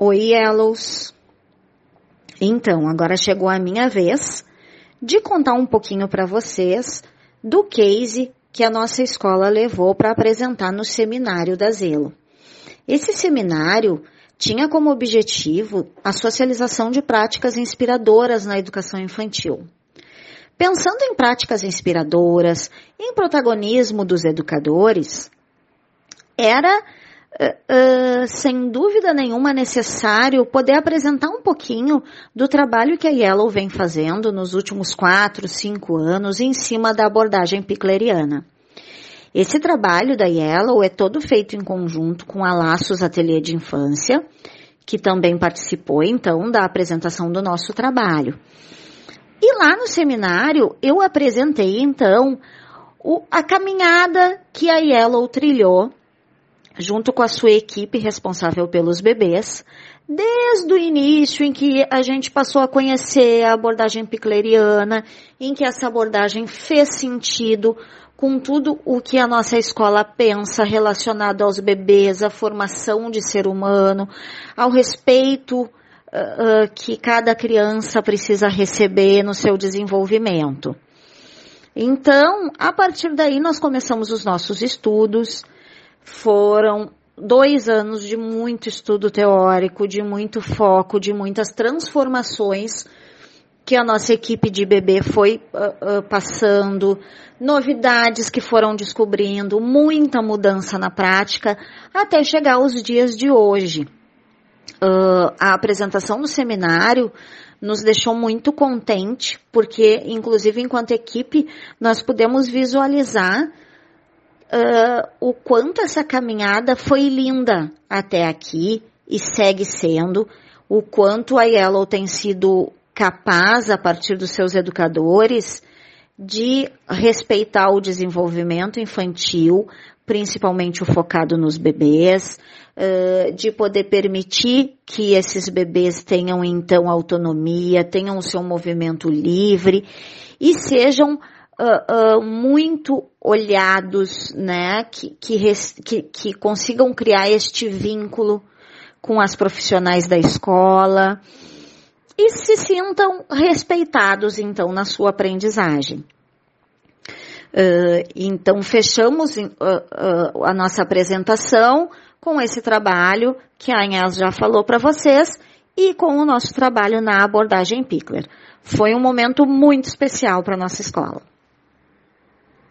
Oi, Yellows! Então, agora chegou a minha vez de contar um pouquinho para vocês do case que a nossa escola levou para apresentar no seminário da Zelo. Esse seminário tinha como objetivo a socialização de práticas inspiradoras na educação infantil. Pensando em práticas inspiradoras, em protagonismo dos educadores, era uh, sem dúvida nenhuma necessário poder apresentar um pouquinho do trabalho que a Yellow vem fazendo nos últimos quatro, cinco anos em cima da abordagem picleriana. Esse trabalho da Yellow é todo feito em conjunto com a Laços Ateliê de Infância, que também participou então da apresentação do nosso trabalho. E lá no seminário eu apresentei então o, a caminhada que a Yellow trilhou junto com a sua equipe responsável pelos bebês, desde o início em que a gente passou a conhecer a abordagem picleriana, em que essa abordagem fez sentido com tudo o que a nossa escola pensa relacionado aos bebês, à formação de ser humano, ao respeito uh, uh, que cada criança precisa receber no seu desenvolvimento. Então, a partir daí, nós começamos os nossos estudos, foram dois anos de muito estudo teórico, de muito foco, de muitas transformações que a nossa equipe de bebê foi uh, uh, passando, novidades que foram descobrindo, muita mudança na prática, até chegar aos dias de hoje. Uh, a apresentação no seminário nos deixou muito contente, porque, inclusive, enquanto equipe, nós pudemos visualizar uh, o quanto essa caminhada foi linda até aqui e segue sendo, o quanto a Yellow tem sido capaz, a partir dos seus educadores, de respeitar o desenvolvimento infantil, principalmente o focado nos bebês, uh, de poder permitir que esses bebês tenham então autonomia, tenham o seu movimento livre e sejam uh, muito olhados, né, que, que, que, que consigam criar este vínculo com as profissionais da escola e se sintam respeitados, então, na sua aprendizagem. Uh, então, fechamos uh, uh, a nossa apresentação com esse trabalho que a Inês já falou para vocês e com o nosso trabalho na abordagem Pickler. Foi um momento muito especial para nossa escola.